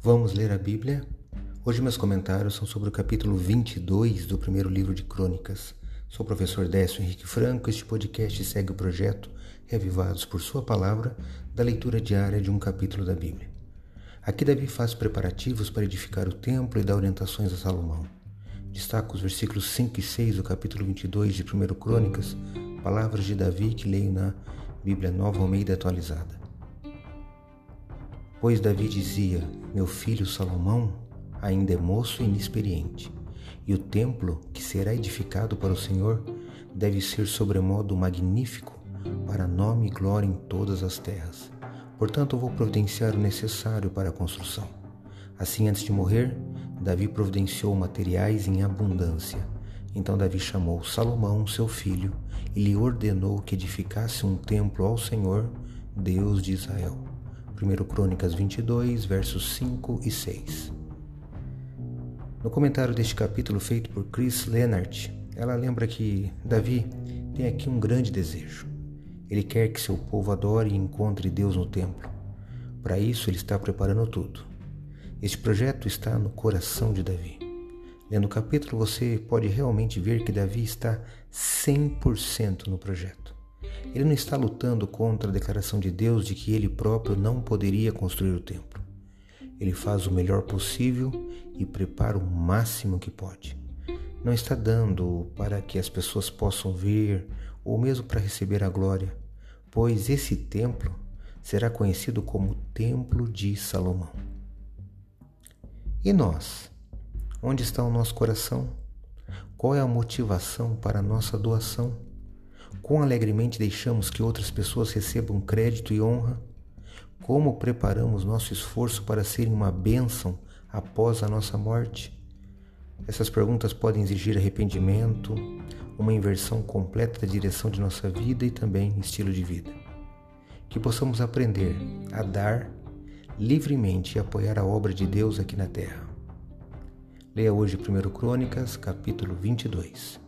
Vamos ler a Bíblia? Hoje meus comentários são sobre o capítulo 22 do primeiro livro de Crônicas. Sou o professor Décio Henrique Franco. Este podcast segue o projeto Revivados por Sua Palavra da leitura diária de um capítulo da Bíblia. Aqui Davi faz preparativos para edificar o templo e dá orientações a Salomão. Destaco os versículos 5 e 6 do capítulo 22 de 1 Crônicas, palavras de Davi que leio na Bíblia Nova Almeida Atualizada. Pois Davi dizia: Meu filho Salomão ainda é moço e inexperiente, e o templo que será edificado para o Senhor deve ser sobremodo magnífico para nome e glória em todas as terras. Portanto, vou providenciar o necessário para a construção. Assim, antes de morrer, Davi providenciou materiais em abundância. Então Davi chamou Salomão, seu filho, e lhe ordenou que edificasse um templo ao Senhor, Deus de Israel. 1 Crônicas 22, versos 5 e 6. No comentário deste capítulo feito por Chris Leonard, ela lembra que Davi tem aqui um grande desejo. Ele quer que seu povo adore e encontre Deus no templo. Para isso, ele está preparando tudo. Este projeto está no coração de Davi. Lendo o capítulo, você pode realmente ver que Davi está 100% no projeto. Ele não está lutando contra a declaração de Deus de que ele próprio não poderia construir o templo. Ele faz o melhor possível e prepara o máximo que pode. Não está dando para que as pessoas possam ver ou mesmo para receber a glória, pois esse templo será conhecido como Templo de Salomão. E nós? Onde está o nosso coração? Qual é a motivação para a nossa doação? Quão alegremente deixamos que outras pessoas recebam crédito e honra? Como preparamos nosso esforço para serem uma bênção após a nossa morte? Essas perguntas podem exigir arrependimento, uma inversão completa da direção de nossa vida e também estilo de vida. Que possamos aprender a dar livremente e apoiar a obra de Deus aqui na terra. Leia hoje 1 Crônicas, capítulo 22.